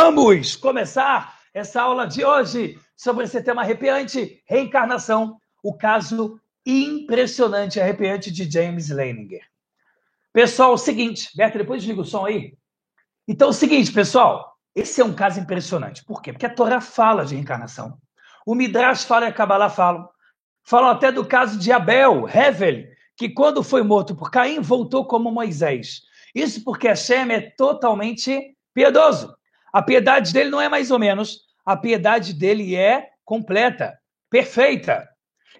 Vamos começar essa aula de hoje sobre esse tema arrepiante, reencarnação, o caso impressionante, arrepiante de James Leininger. Pessoal, é o seguinte, Beto, depois desliga o som aí. Então, é o seguinte, pessoal, esse é um caso impressionante. Por quê? Porque a Torá fala de reencarnação. O Midrash fala e a Kabbalah falam. Falam até do caso de Abel, Hevel, que quando foi morto por Caim, voltou como Moisés. Isso porque Hashem é totalmente piedoso. A piedade dele não é mais ou menos, a piedade dele é completa, perfeita.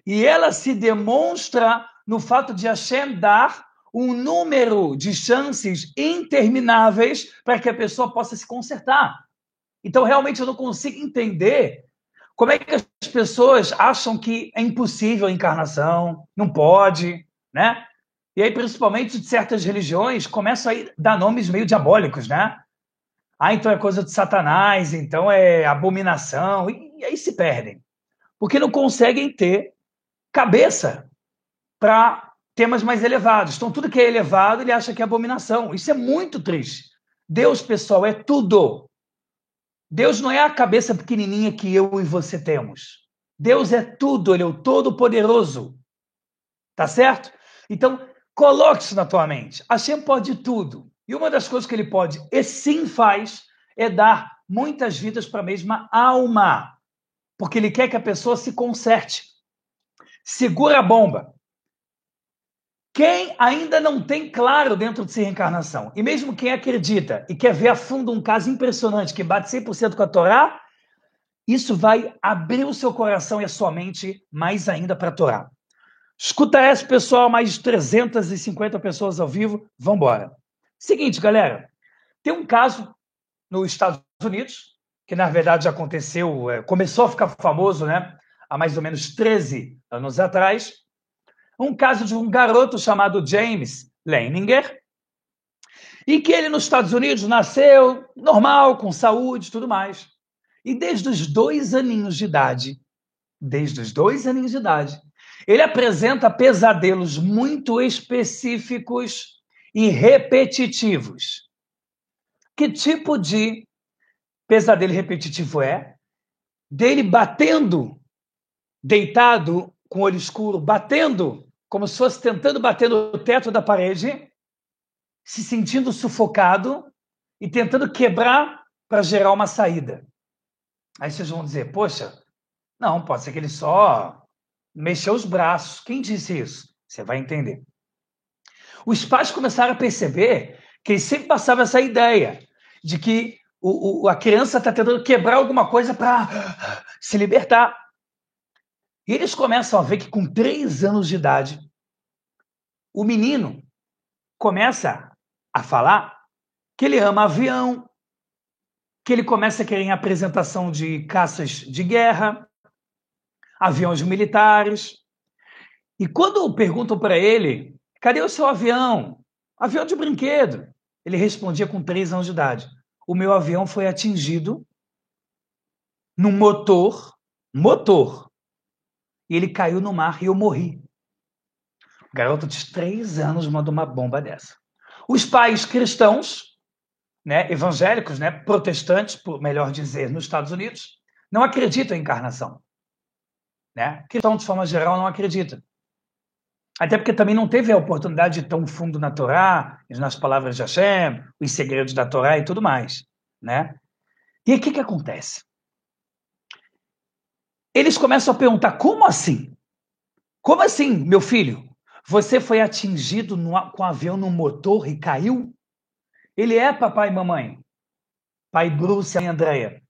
E ela se demonstra no fato de Hashem dar um número de chances intermináveis para que a pessoa possa se consertar. Então, realmente, eu não consigo entender como é que as pessoas acham que é impossível a encarnação, não pode, né? E aí, principalmente de certas religiões, começam a dar nomes meio diabólicos, né? Ah, então é coisa de Satanás, então é abominação, e aí se perdem. Porque não conseguem ter cabeça para temas mais elevados. Então, tudo que é elevado, ele acha que é abominação. Isso é muito triste. Deus, pessoal, é tudo. Deus não é a cabeça pequenininha que eu e você temos. Deus é tudo, ele é o todo-poderoso. Tá certo? Então, coloque isso na tua mente. Hashem pode tudo. E uma das coisas que ele pode e sim faz é dar muitas vidas para a mesma alma. Porque ele quer que a pessoa se conserte. Segura a bomba. Quem ainda não tem claro dentro de si reencarnação, e mesmo quem acredita e quer ver a fundo um caso impressionante que bate 100% com a Torá, isso vai abrir o seu coração e a sua mente mais ainda para a Torá. Escuta essa, pessoal, mais de 350 pessoas ao vivo. Vamos embora. Seguinte, galera, tem um caso nos Estados Unidos, que na verdade aconteceu, é, começou a ficar famoso, né? Há mais ou menos 13 anos atrás. Um caso de um garoto chamado James Leininger, e que ele nos Estados Unidos nasceu normal, com saúde e tudo mais. E desde os dois aninhos de idade, desde os dois aninhos de idade, ele apresenta pesadelos muito específicos e repetitivos. Que tipo de pesadelo repetitivo é? Dele batendo, deitado, com o olho escuro, batendo, como se fosse tentando bater no teto da parede, se sentindo sufocado e tentando quebrar para gerar uma saída. Aí vocês vão dizer, poxa, não, pode ser que ele só mexeu os braços. Quem disse isso? Você vai entender os pais começaram a perceber que ele sempre passava essa ideia de que o, o, a criança está tentando quebrar alguma coisa para se libertar. E eles começam a ver que com três anos de idade, o menino começa a falar que ele ama avião, que ele começa a querer apresentação de caças de guerra, aviões militares. E quando perguntam para ele Cadê o seu avião? Avião de brinquedo. Ele respondia com três anos de idade. O meu avião foi atingido no motor, motor. E ele caiu no mar e eu morri. O garoto de três anos mandou uma bomba dessa. Os pais cristãos, né, evangélicos, né, protestantes, por melhor dizer, nos Estados Unidos, não acreditam em encarnação. Né? Cristão, de forma geral, não acredita. Até porque também não teve a oportunidade de tão fundo na Torá, nas palavras de Hashem, os segredos da Torá e tudo mais, né? E o que que acontece? Eles começam a perguntar, como assim? Como assim, meu filho? Você foi atingido no, com um avião no motor e caiu? Ele é papai e mamãe. Pai Bruce e Andréia.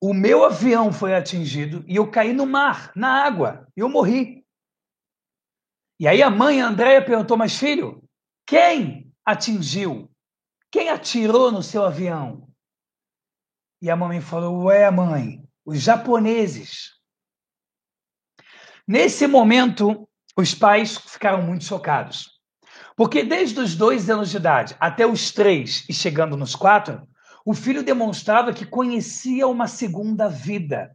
O meu avião foi atingido e eu caí no mar, na água, eu morri. E aí a mãe Andréia perguntou: Mas filho, quem atingiu? Quem atirou no seu avião? E a mamãe falou: Ué, mãe, os japoneses. Nesse momento, os pais ficaram muito chocados. Porque desde os dois anos de idade até os três e chegando nos quatro, o filho demonstrava que conhecia uma segunda vida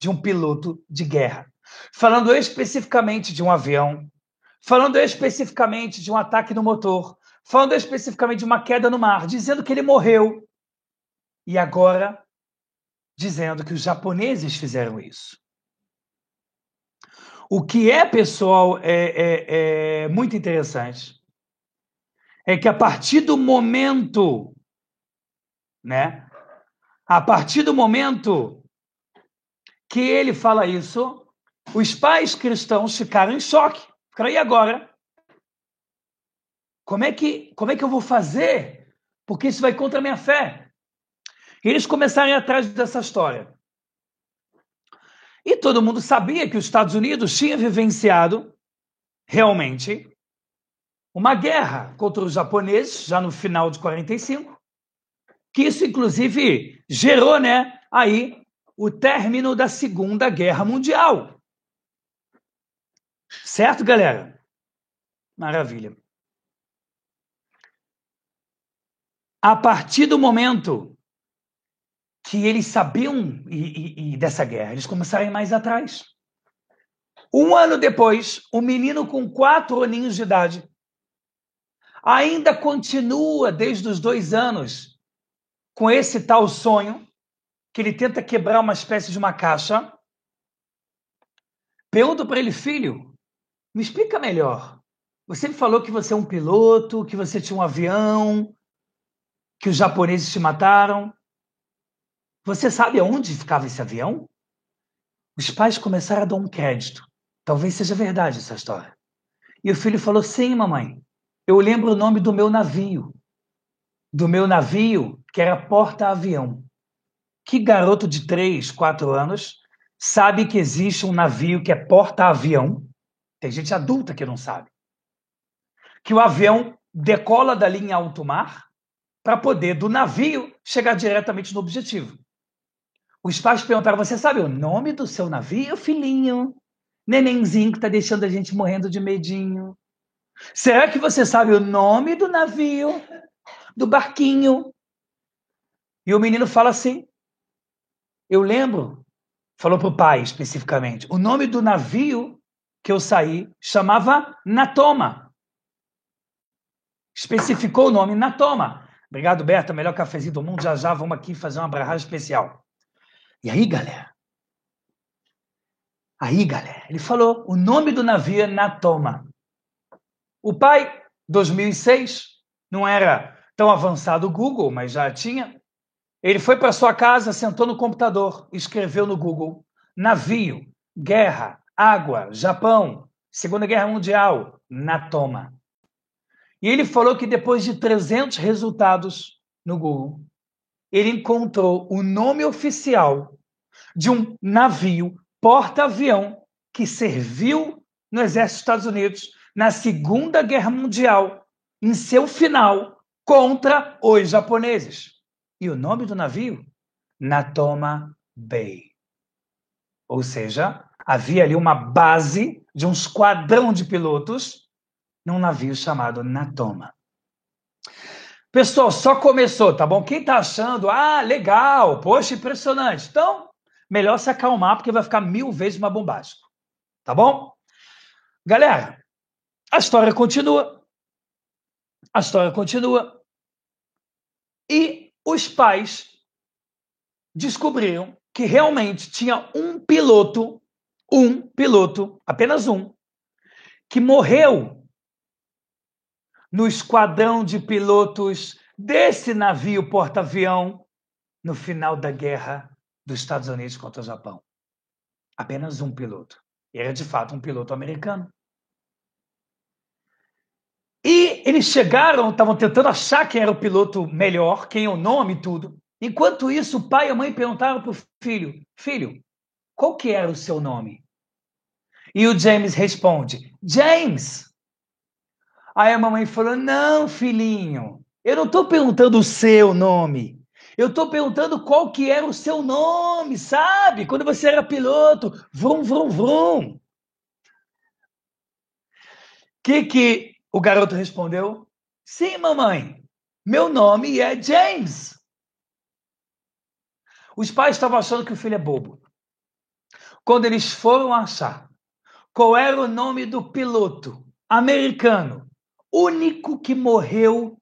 de um piloto de guerra. Falando especificamente de um avião falando especificamente de um ataque no motor, falando especificamente de uma queda no mar, dizendo que ele morreu. e agora dizendo que os japoneses fizeram isso. O que é, pessoal, é, é, é muito interessante é que a partir do momento, né? A partir do momento que ele fala isso, os pais cristãos ficaram em choque. Ficaram, e agora? Como é que, como é que eu vou fazer? Porque isso vai contra a minha fé. E eles começaram atrás dessa história. E todo mundo sabia que os Estados Unidos tinha vivenciado realmente uma guerra contra os japoneses já no final de 45, que isso inclusive gerou, né, aí o término da Segunda Guerra Mundial. Certo, galera? Maravilha. A partir do momento que eles sabiam e, e, e dessa guerra, eles começaram a ir mais atrás. Um ano depois, um menino com quatro aninhos de idade ainda continua desde os dois anos com esse tal sonho que ele tenta quebrar uma espécie de uma caixa. Pergunto para ele, filho, me explica melhor. Você me falou que você é um piloto, que você tinha um avião, que os japoneses te mataram. Você sabe aonde ficava esse avião? Os pais começaram a dar um crédito. Talvez seja verdade essa história. E o filho falou: Sim, mamãe. Eu lembro o nome do meu navio. Do meu navio, que era porta-avião. Que garoto de 3, 4 anos sabe que existe um navio que é porta-avião? Tem gente adulta que não sabe. Que o avião decola dali em alto mar para poder, do navio, chegar diretamente no objetivo. Os pais perguntaram: Você sabe o nome do seu navio, filhinho? Nenenzinho que está deixando a gente morrendo de medinho. Será que você sabe o nome do navio, do barquinho? E o menino fala assim: Eu lembro, falou para o pai especificamente, o nome do navio que eu saí chamava Natoma. Especificou o nome Natoma. Obrigado, Berta, melhor cafezinho do mundo. Já já vamos aqui fazer uma barragem especial. E aí, galera? Aí, galera, ele falou: o nome do navio é Natoma. O pai, 2006, não era tão avançado o Google, mas já tinha. Ele foi para sua casa, sentou no computador, escreveu no Google: navio, guerra, água, Japão, Segunda Guerra Mundial, Natoma. E ele falou que depois de 300 resultados no Google, ele encontrou o nome oficial de um navio porta-avião que serviu no exército dos Estados Unidos na Segunda Guerra Mundial, em seu final, contra os japoneses. E o nome do navio? Natoma Bay. Ou seja, havia ali uma base de um esquadrão de pilotos num navio chamado Natoma. Pessoal, só começou, tá bom? Quem tá achando, ah, legal, poxa, impressionante. Então, melhor se acalmar, porque vai ficar mil vezes mais bombástico. Tá bom? Galera, a história continua. A história continua. E os pais descobriram que realmente tinha um piloto, um piloto, apenas um, que morreu no esquadrão de pilotos desse navio porta-avião no final da guerra dos Estados Unidos contra o Japão. Apenas um piloto. Era de fato um piloto americano. E eles chegaram, estavam tentando achar quem era o piloto melhor, quem é o nome e tudo. Enquanto isso, o pai e a mãe perguntaram para o filho: Filho, qual que era o seu nome? E o James responde: James. Aí a mamãe falou: Não, filhinho, eu não estou perguntando o seu nome. Eu estou perguntando qual que era o seu nome, sabe? Quando você era piloto, vrum, vrum, vrum. Que que o garoto respondeu? Sim, mamãe. Meu nome é James. Os pais estavam achando que o filho é bobo. Quando eles foram achar qual era o nome do piloto americano único que morreu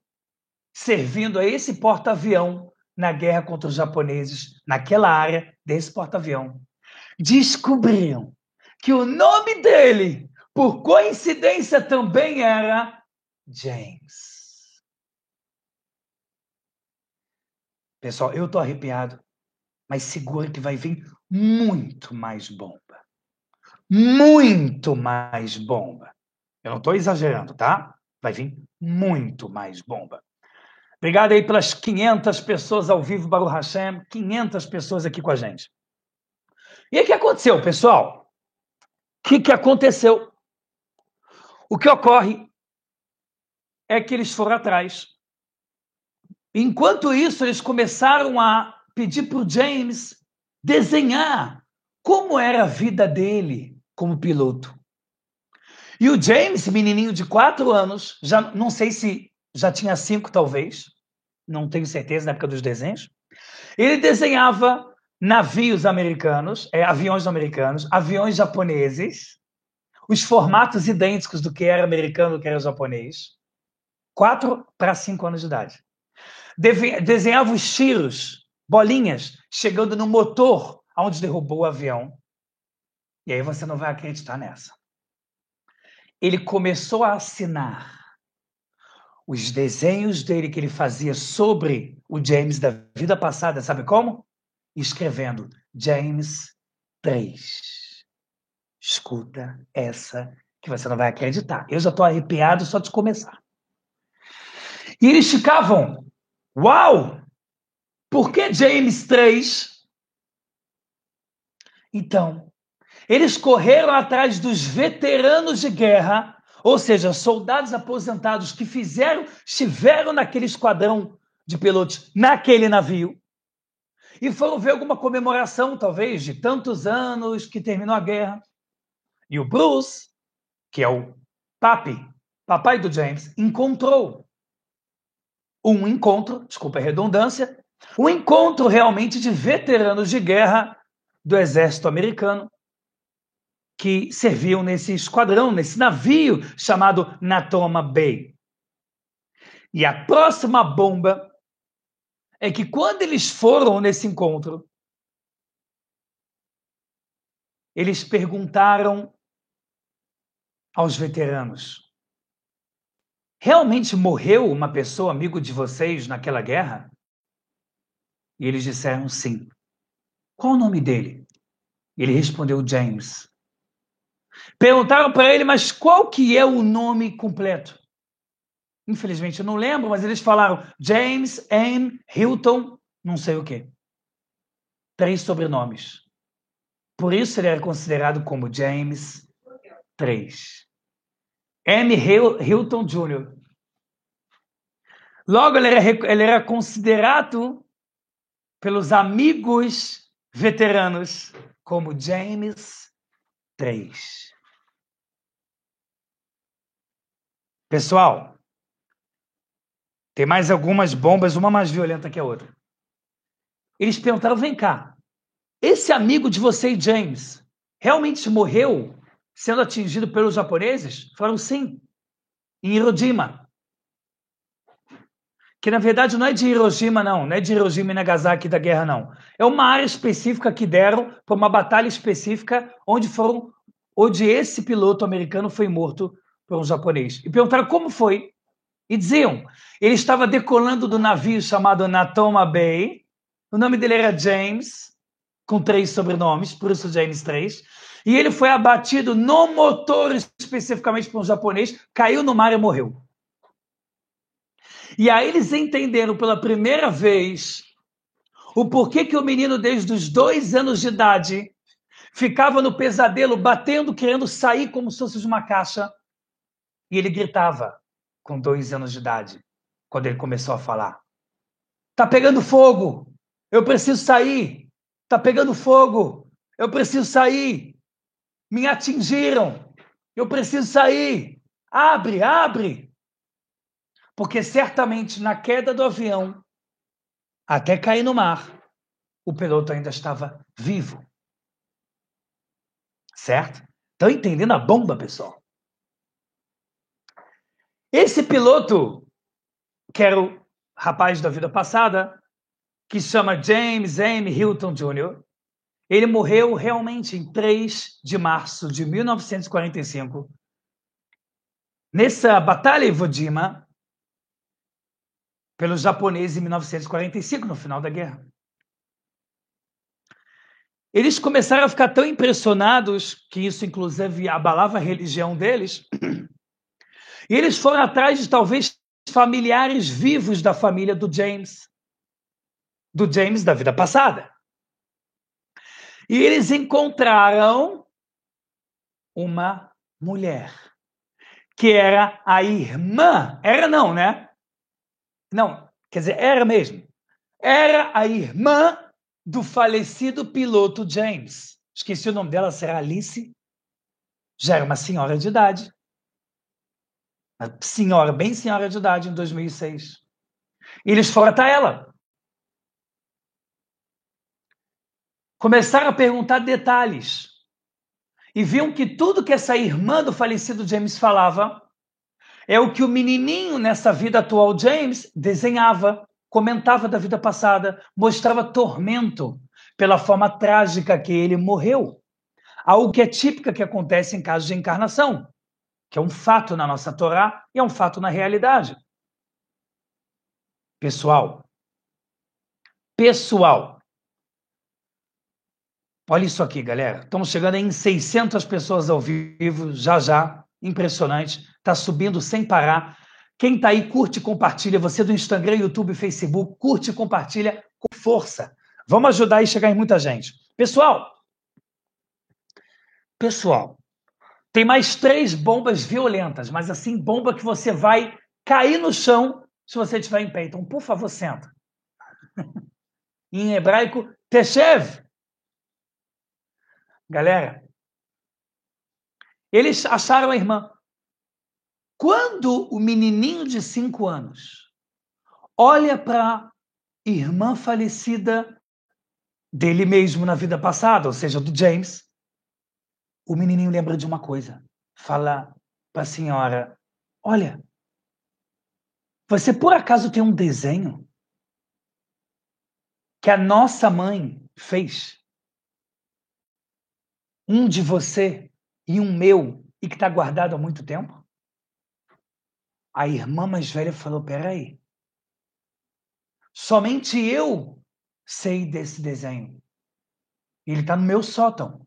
servindo a esse porta-avião na guerra contra os japoneses, naquela área desse porta-avião, descobriram que o nome dele, por coincidência, também era James. Pessoal, eu tô arrepiado, mas segura que vai vir muito mais bomba. Muito mais bomba. Eu não estou exagerando, tá? Vai vir muito mais bomba. Obrigado aí pelas 500 pessoas ao vivo, Baruch Hashem. 500 pessoas aqui com a gente. E o que aconteceu, pessoal? O que, que aconteceu? O que ocorre é que eles foram atrás. Enquanto isso, eles começaram a pedir para o James desenhar como era a vida dele como piloto. E o James, menininho de quatro anos, já não sei se já tinha cinco, talvez, não tenho certeza na época dos desenhos, ele desenhava navios americanos, é, aviões americanos, aviões japoneses, os formatos idênticos do que era americano do que era japonês, quatro para cinco anos de idade. desenhava os tiros, bolinhas, chegando no motor onde derrubou o avião. E aí você não vai acreditar nessa. Ele começou a assinar os desenhos dele que ele fazia sobre o James da vida passada, sabe como? Escrevendo James 3. Escuta essa que você não vai acreditar. Eu já estou arrepiado só de começar. E eles ficavam, uau! Por que James 3? Então, eles correram atrás dos veteranos de guerra, ou seja, soldados aposentados que fizeram, estiveram naquele esquadrão de pilotos, naquele navio, e foram ver alguma comemoração, talvez, de tantos anos que terminou a guerra. E o Bruce, que é o papi, papai do James, encontrou um encontro, desculpa a redundância, um encontro realmente de veteranos de guerra do exército americano que serviam nesse esquadrão, nesse navio chamado Natoma Bay. E a próxima bomba é que quando eles foram nesse encontro, eles perguntaram aos veteranos: Realmente morreu uma pessoa amigo de vocês naquela guerra? E eles disseram sim. Qual o nome dele? Ele respondeu James. Perguntaram para ele, mas qual que é o nome completo? Infelizmente eu não lembro, mas eles falaram James M. Hilton, não sei o quê. Três sobrenomes. Por isso ele era considerado como James III. M. Hilton Jr. Logo, ele era, ele era considerado pelos amigos veteranos como James Pessoal, tem mais algumas bombas, uma mais violenta que a outra. Eles perguntaram: vem cá, esse amigo de você, James, realmente morreu sendo atingido pelos japoneses? Falaram sim, em Hiroshima. Que na verdade não é de Hiroshima, não, não é de Hiroshima e Nagasaki da guerra, não. É uma área específica que deram para uma batalha específica onde foram, onde esse piloto americano foi morto por um japonês. E perguntaram como foi. E diziam, ele estava decolando do navio chamado Natoma Bay, o nome dele era James, com três sobrenomes, por isso James 3, e ele foi abatido no motor especificamente por um japonês, caiu no mar e morreu. E aí eles entenderam pela primeira vez o porquê que o menino, desde os dois anos de idade, ficava no pesadelo, batendo, querendo sair como se fosse de uma caixa, e ele gritava com dois anos de idade, quando ele começou a falar: Tá pegando fogo! Eu preciso sair! Tá pegando fogo! Eu preciso sair! Me atingiram! Eu preciso sair! Abre, abre! Porque certamente na queda do avião, até cair no mar, o piloto ainda estava vivo. Certo? Estão entendendo a bomba, pessoal? Esse piloto, que era o rapaz da vida passada, que chama James M. Hilton Jr., ele morreu realmente em 3 de março de 1945, nessa batalha Iwo Jima, pelos japoneses em 1945, no final da guerra. Eles começaram a ficar tão impressionados que isso, inclusive, abalava a religião deles. E eles foram atrás de talvez familiares vivos da família do James, do James da vida passada. E eles encontraram uma mulher, que era a irmã, era não, né? Não, quer dizer, era mesmo. Era a irmã do falecido piloto James. Esqueci o nome dela, será Alice? Já era uma senhora de idade. Uma senhora, bem senhora de idade, em 2006. E eles foram até ela. Começaram a perguntar detalhes. E viam que tudo que essa irmã do falecido James falava é o que o menininho nessa vida atual James desenhava comentava da vida passada, mostrava tormento pela forma trágica que ele morreu. Algo que é típico que acontece em casos de encarnação, que é um fato na nossa Torá e é um fato na realidade. Pessoal, pessoal, olha isso aqui, galera. Estamos chegando em 600 pessoas ao vivo, já já, impressionante. Está subindo sem parar. Quem está aí, curte e compartilha. Você do Instagram, YouTube, Facebook, curte e compartilha com força. Vamos ajudar e chegar em muita gente. Pessoal, pessoal, tem mais três bombas violentas, mas assim, bomba que você vai cair no chão se você estiver em pé. Então, por favor, senta. em hebraico, Teshev. Galera, eles acharam a irmã. Quando o menininho de cinco anos olha para a irmã falecida dele mesmo na vida passada, ou seja, do James, o menininho lembra de uma coisa. Fala para a senhora: Olha, você por acaso tem um desenho que a nossa mãe fez? Um de você e um meu, e que está guardado há muito tempo? A irmã mais velha falou: peraí. Somente eu sei desse desenho. Ele está no meu sótão,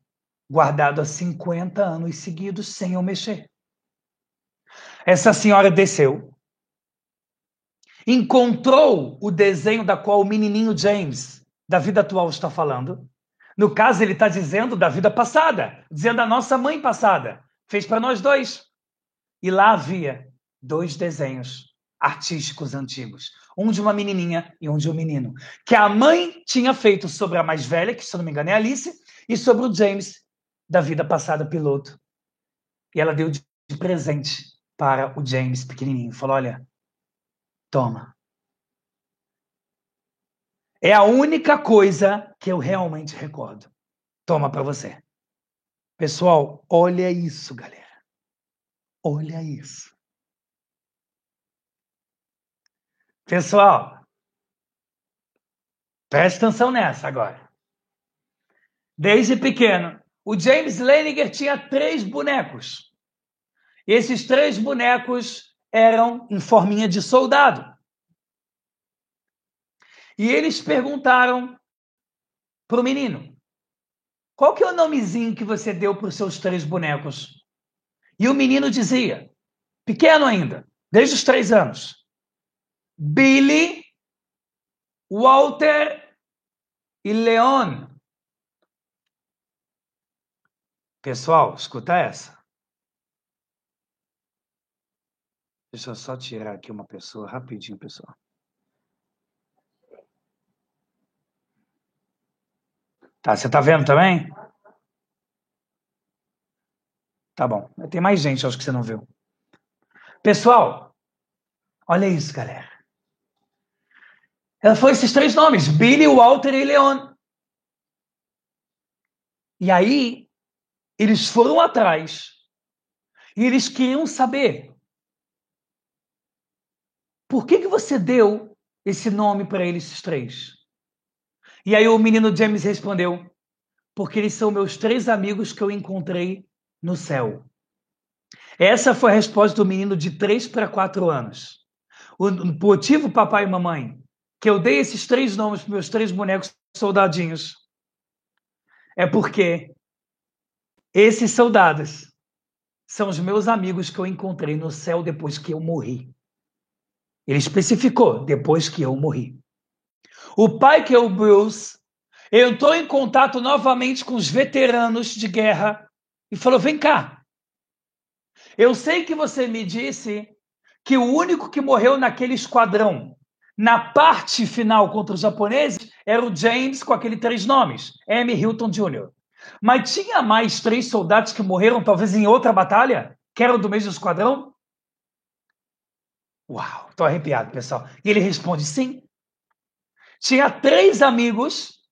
guardado há 50 anos seguidos, sem eu mexer. Essa senhora desceu, encontrou o desenho da qual o menininho James, da vida atual, está falando. No caso, ele está dizendo da vida passada, dizendo da nossa mãe passada. Fez para nós dois. E lá havia dois desenhos artísticos antigos. Um de uma menininha e um de um menino. Que a mãe tinha feito sobre a mais velha, que se eu não me engano é Alice, e sobre o James, da vida passada piloto. E ela deu de presente para o James pequenininho. Falou: Olha, toma. É a única coisa que eu realmente recordo. Toma para você. Pessoal, olha isso, galera. Olha isso. Pessoal, preste atenção nessa agora. Desde pequeno, o James Leninger tinha três bonecos. Esses três bonecos eram em forminha de soldado. E eles perguntaram para o menino: qual que é o nomezinho que você deu para os seus três bonecos? E o menino dizia, pequeno ainda, desde os três anos, Billy, Walter e Leon. Pessoal, escuta essa. Deixa eu só tirar aqui uma pessoa rapidinho, pessoal. Tá, você tá vendo também? Tá bom. Tem mais gente, acho que você não viu. Pessoal, olha isso, galera. Ela foi esses três nomes: Billy, Walter e Leon. E aí, eles foram atrás e eles queriam saber por que, que você deu esse nome para eles, esses três? E aí o menino James respondeu: Porque eles são meus três amigos que eu encontrei no céu. Essa foi a resposta do menino de 3 para 4 anos. O motivo, papai e mamãe, que eu dei esses três nomes para meus três bonecos soldadinhos é porque esses soldados são os meus amigos que eu encontrei no céu depois que eu morri. Ele especificou, depois que eu morri. O pai, que é o Bruce, entrou em contato novamente com os veteranos de guerra e falou: Vem cá. Eu sei que você me disse que o único que morreu naquele esquadrão, na parte final contra os japoneses, era o James com aqueles três nomes, M. Hilton Jr. Mas tinha mais três soldados que morreram, talvez em outra batalha, que eram do mesmo esquadrão? Uau, estou arrepiado, pessoal. E ele responde: sim. Tinha três amigos,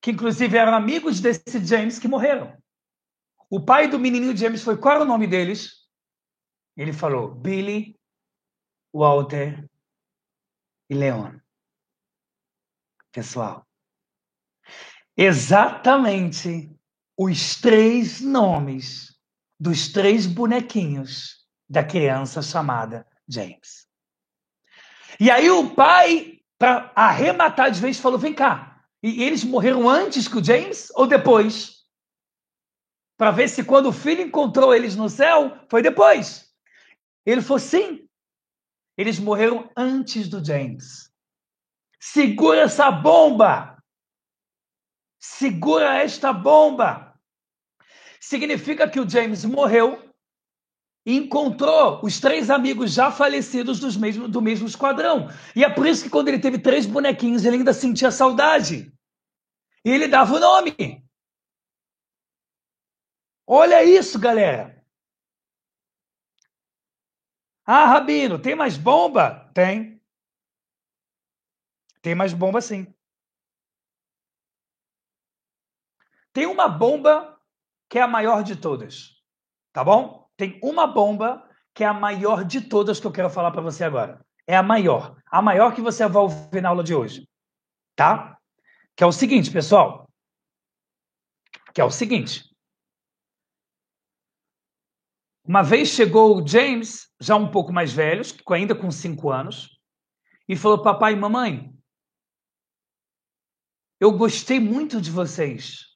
que inclusive eram amigos desse James, que morreram. O pai do menininho James foi: qual era o nome deles? Ele falou: Billy, Walter e Leon. Pessoal, exatamente os três nomes dos três bonequinhos da criança chamada James. E aí o pai, para arrematar de vez, falou: vem cá. E eles morreram antes que o James ou depois? Para ver se quando o filho encontrou eles no céu, foi depois. Ele falou: sim. Eles morreram antes do James. Segura essa bomba! Segura esta bomba! Significa que o James morreu encontrou os três amigos já falecidos dos mesmo, do mesmo esquadrão. E é por isso que quando ele teve três bonequinhos, ele ainda sentia saudade. E ele dava o nome. Olha isso, galera. Ah, Rabino, tem mais bomba? Tem. Tem mais bomba sim. Tem uma bomba que é a maior de todas. Tá bom? Tem uma bomba que é a maior de todas que eu quero falar para você agora. É a maior. A maior que você vai ouvir na aula de hoje. Tá? Que é o seguinte, pessoal. Que é o seguinte. Uma vez chegou o James, já um pouco mais velho, ainda com cinco anos, e falou: Papai e mamãe, eu gostei muito de vocês.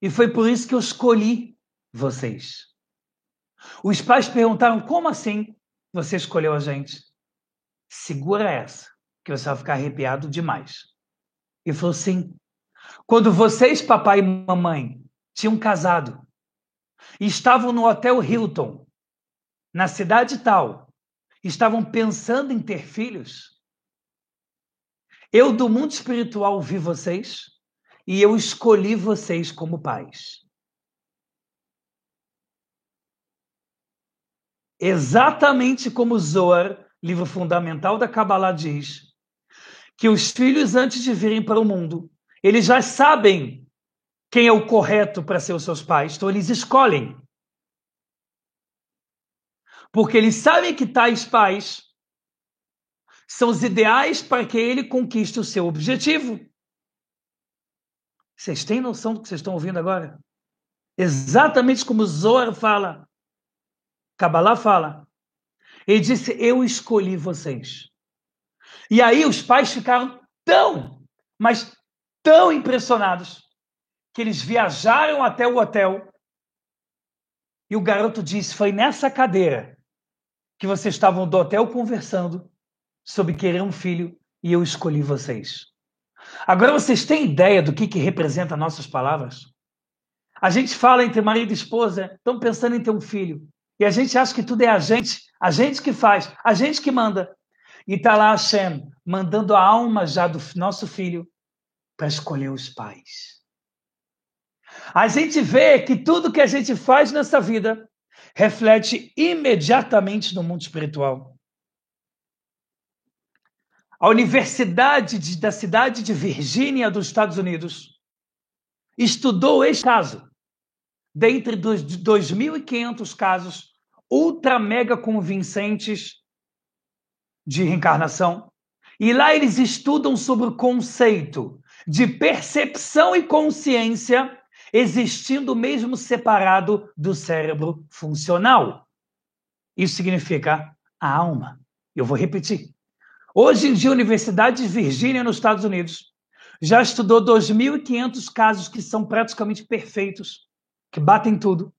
E foi por isso que eu escolhi vocês. Os pais perguntaram: como assim você escolheu a gente? Segura essa, que você vai ficar arrepiado demais. E falou: sim. Quando vocês, papai e mamãe, tinham casado e estavam no Hotel Hilton, na cidade tal, estavam pensando em ter filhos, eu do mundo espiritual vi vocês e eu escolhi vocês como pais. Exatamente como Zohar, livro fundamental da Kabbalah, diz, que os filhos, antes de virem para o mundo, eles já sabem quem é o correto para ser os seus pais, então eles escolhem. Porque eles sabem que tais pais são os ideais para que ele conquiste o seu objetivo. Vocês têm noção do que vocês estão ouvindo agora? Exatamente como Zohar fala. Kabbalah fala. Ele disse: Eu escolhi vocês. E aí os pais ficaram tão, mas tão impressionados, que eles viajaram até o hotel. E o garoto disse: Foi nessa cadeira que vocês estavam do hotel conversando sobre querer um filho e eu escolhi vocês. Agora vocês têm ideia do que, que representa nossas palavras? A gente fala entre marido e esposa, estão pensando em ter um filho. E a gente acha que tudo é a gente, a gente que faz, a gente que manda. E está lá Hashem mandando a alma já do nosso filho para escolher os pais. A gente vê que tudo que a gente faz nessa vida reflete imediatamente no mundo espiritual. A Universidade de, da cidade de Virgínia, dos Estados Unidos, estudou este caso dentre dos 2.500 casos ultra mega convincentes de reencarnação, E lá eles estudam sobre o conceito de percepção e consciência existindo mesmo separado do cérebro funcional. Isso significa a alma. Eu vou repetir. Hoje em dia, a Universidade de Virgínia, nos Estados Unidos, já estudou 2.500 casos que são praticamente perfeitos, que batem tudo,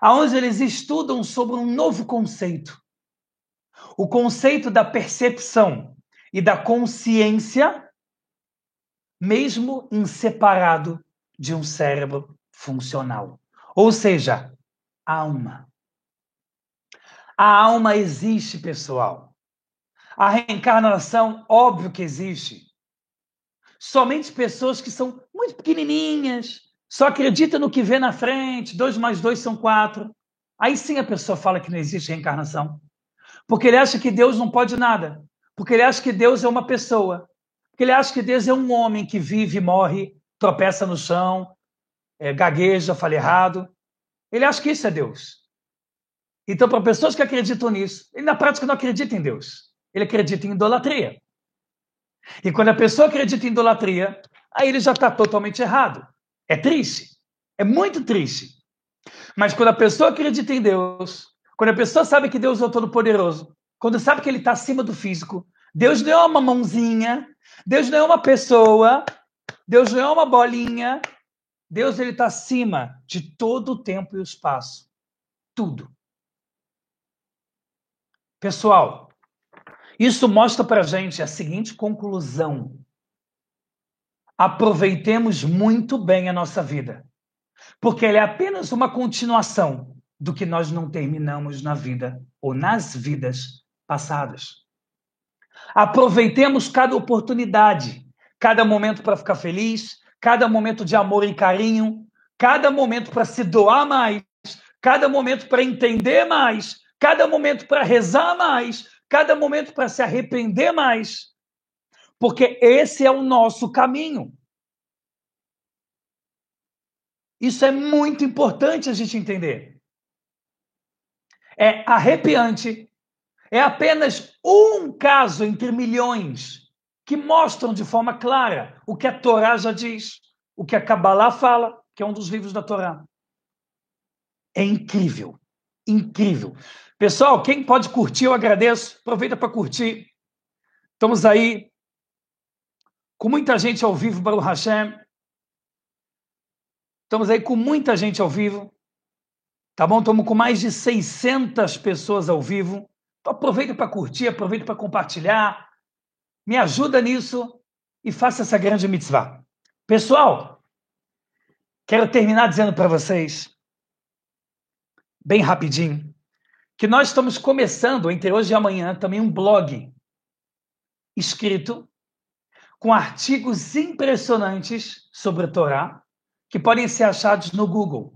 aonde eles estudam sobre um novo conceito. O conceito da percepção e da consciência, mesmo em separado de um cérebro funcional. Ou seja, alma. A alma existe, pessoal. A reencarnação, óbvio que existe. Somente pessoas que são muito pequenininhas, só acreditam no que vê na frente, dois mais dois são quatro. Aí sim a pessoa fala que não existe reencarnação. Porque ele acha que Deus não pode nada. Porque ele acha que Deus é uma pessoa. Porque ele acha que Deus é um homem que vive morre, tropeça no chão, é, gagueja, fala errado. Ele acha que isso é Deus. Então, para pessoas que acreditam nisso, ele na prática não acredita em Deus. Ele acredita em idolatria. E quando a pessoa acredita em idolatria, aí ele já está totalmente errado. É triste. É muito triste. Mas quando a pessoa acredita em Deus, quando a pessoa sabe que Deus é o Todo-Poderoso, quando sabe que Ele está acima do físico, Deus não é uma mãozinha, Deus não é uma pessoa, Deus não é uma bolinha, Deus ele está acima de todo o tempo e o espaço. Tudo. Pessoal, isso mostra para gente a seguinte conclusão. Aproveitemos muito bem a nossa vida, porque ela é apenas uma continuação do que nós não terminamos na vida ou nas vidas passadas. Aproveitemos cada oportunidade, cada momento para ficar feliz, cada momento de amor e carinho, cada momento para se doar mais, cada momento para entender mais, cada momento para rezar mais, cada momento para se arrepender mais. Porque esse é o nosso caminho. Isso é muito importante a gente entender. É arrepiante. É apenas um caso entre milhões que mostram de forma clara o que a Torá já diz, o que a Kabbalah fala, que é um dos livros da Torá. É incrível, incrível. Pessoal, quem pode curtir, eu agradeço. Aproveita para curtir. Estamos aí com muita gente ao vivo, Baruch Hashem. Estamos aí com muita gente ao vivo. Tá bom? Estamos com mais de 600 pessoas ao vivo. Então aproveita para curtir, aproveita para compartilhar. Me ajuda nisso e faça essa grande mitzvah. Pessoal, quero terminar dizendo para vocês, bem rapidinho, que nós estamos começando, entre hoje e amanhã, também um blog escrito com artigos impressionantes sobre a Torá, que podem ser achados no Google,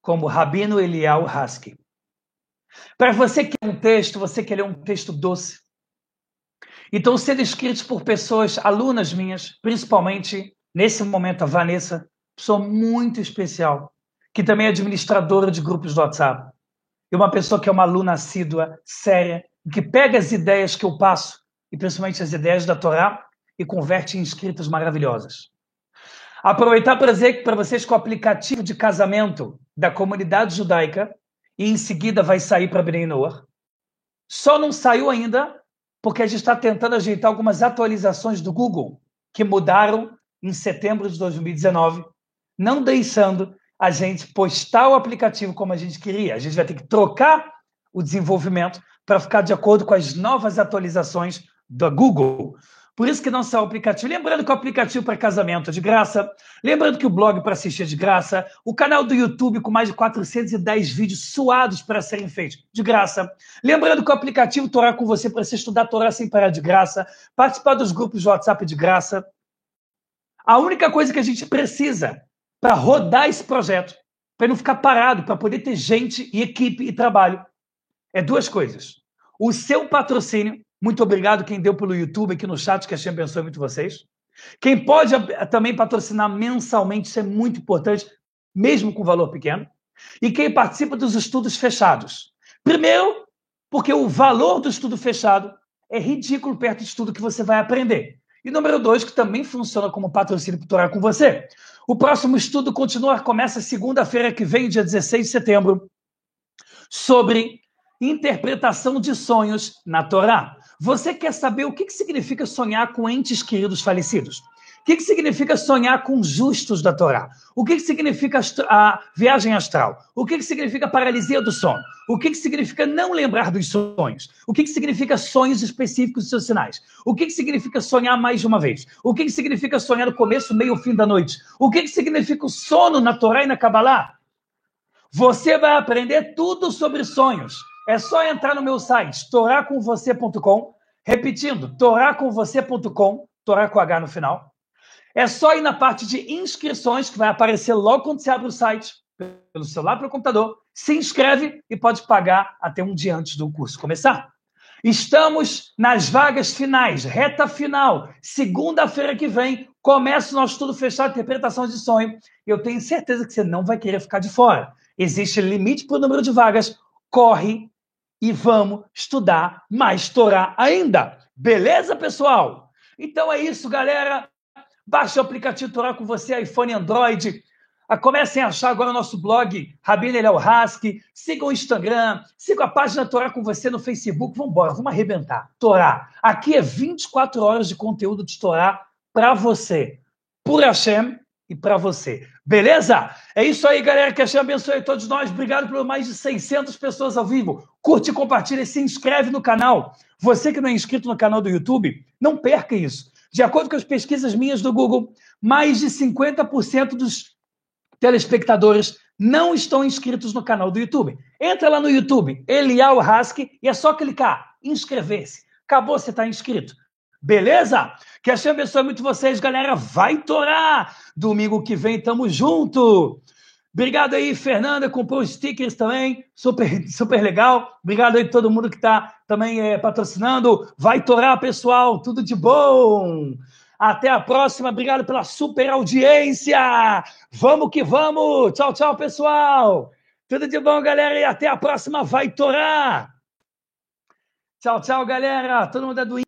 como Rabino Elial Haski. Para você que é um texto, você quer ler um texto doce, então, sendo escritos por pessoas, alunas minhas, principalmente nesse momento a Vanessa, pessoa muito especial, que também é administradora de grupos do WhatsApp. E uma pessoa que é uma aluna assídua, séria, que pega as ideias que eu passo, e principalmente as ideias da Torá, e converte em escritas maravilhosas. Aproveitar para dizer para vocês que o aplicativo de casamento da comunidade judaica, e em seguida vai sair para Bnei Noor, só não saiu ainda porque a gente está tentando ajeitar algumas atualizações do Google que mudaram em setembro de 2019, não deixando a gente postar o aplicativo como a gente queria. A gente vai ter que trocar o desenvolvimento para ficar de acordo com as novas atualizações do Google. Por isso que não só o aplicativo. Lembrando que o aplicativo para casamento é de graça. Lembrando que o blog para assistir é de graça. O canal do YouTube com mais de 410 vídeos suados para serem feitos de graça. Lembrando que o aplicativo Torá com você para você estudar Torá sem parar de graça. Participar dos grupos de WhatsApp de graça. A única coisa que a gente precisa para rodar esse projeto, para não ficar parado, para poder ter gente e equipe e trabalho, é duas coisas. O seu patrocínio muito obrigado quem deu pelo YouTube aqui no chat, que a gente abençoe muito vocês. Quem pode também patrocinar mensalmente, isso é muito importante, mesmo com valor pequeno. E quem participa dos estudos fechados. Primeiro, porque o valor do estudo fechado é ridículo perto de tudo que você vai aprender. E número dois, que também funciona como patrocínio para com você. O próximo estudo continua, começa segunda-feira que vem, dia 16 de setembro, sobre interpretação de sonhos na Torá. Você quer saber o que significa sonhar com entes queridos falecidos? O que significa sonhar com justos da Torá? O que significa a viagem astral? O que significa paralisia do sono? O que significa não lembrar dos sonhos? O que significa sonhos específicos dos seus sinais? O que significa sonhar mais de uma vez? O que significa sonhar no começo, meio fim da noite? O que significa o sono na Torá e na Kabbalah? Você vai aprender tudo sobre sonhos. É só entrar no meu site, toracomvocê.com, repetindo, toracomvocê.com, torá com H no final. É só ir na parte de inscrições, que vai aparecer logo quando você abre o site, pelo celular, pelo computador, se inscreve e pode pagar até um dia antes do curso começar. Estamos nas vagas finais, reta final. Segunda-feira que vem começa o nosso estudo fechado de interpretação de sonho. Eu tenho certeza que você não vai querer ficar de fora. Existe limite para o número de vagas. Corre e vamos estudar mais Torá ainda. Beleza, pessoal? Então é isso, galera. Baixe o aplicativo Torá com você, iPhone Android. Ah, comecem a achar agora o nosso blog, Rabino Eliel Haski. Sigam o Instagram, sigam a página Torá com você no Facebook. Vamos embora, vamos arrebentar. Torá. Aqui é 24 horas de conteúdo de Torá para você. Por Hashem e para você. Beleza? É isso aí, galera. Que Hashem abençoe todos nós. Obrigado por mais de 600 pessoas ao vivo. Curte, compartilha e se inscreve no canal. Você que não é inscrito no canal do YouTube, não perca isso. De acordo com as pesquisas minhas do Google, mais de 50% dos telespectadores não estão inscritos no canal do YouTube. Entra lá no YouTube, Elial Hask, e é só clicar, inscrever-se. Acabou, você está inscrito. Beleza? Que a abençoe muito vocês, galera. Vai torar! Domingo que vem, tamo junto! Obrigado aí, Fernanda, comprou stickers também, super, super legal. Obrigado aí todo mundo que está também é, patrocinando. Vai torar, pessoal, tudo de bom! Até a próxima, obrigado pela super audiência! Vamos que vamos! Tchau, tchau, pessoal! Tudo de bom, galera, e até a próxima, vai torar! Tchau, tchau, galera! Todo mundo é do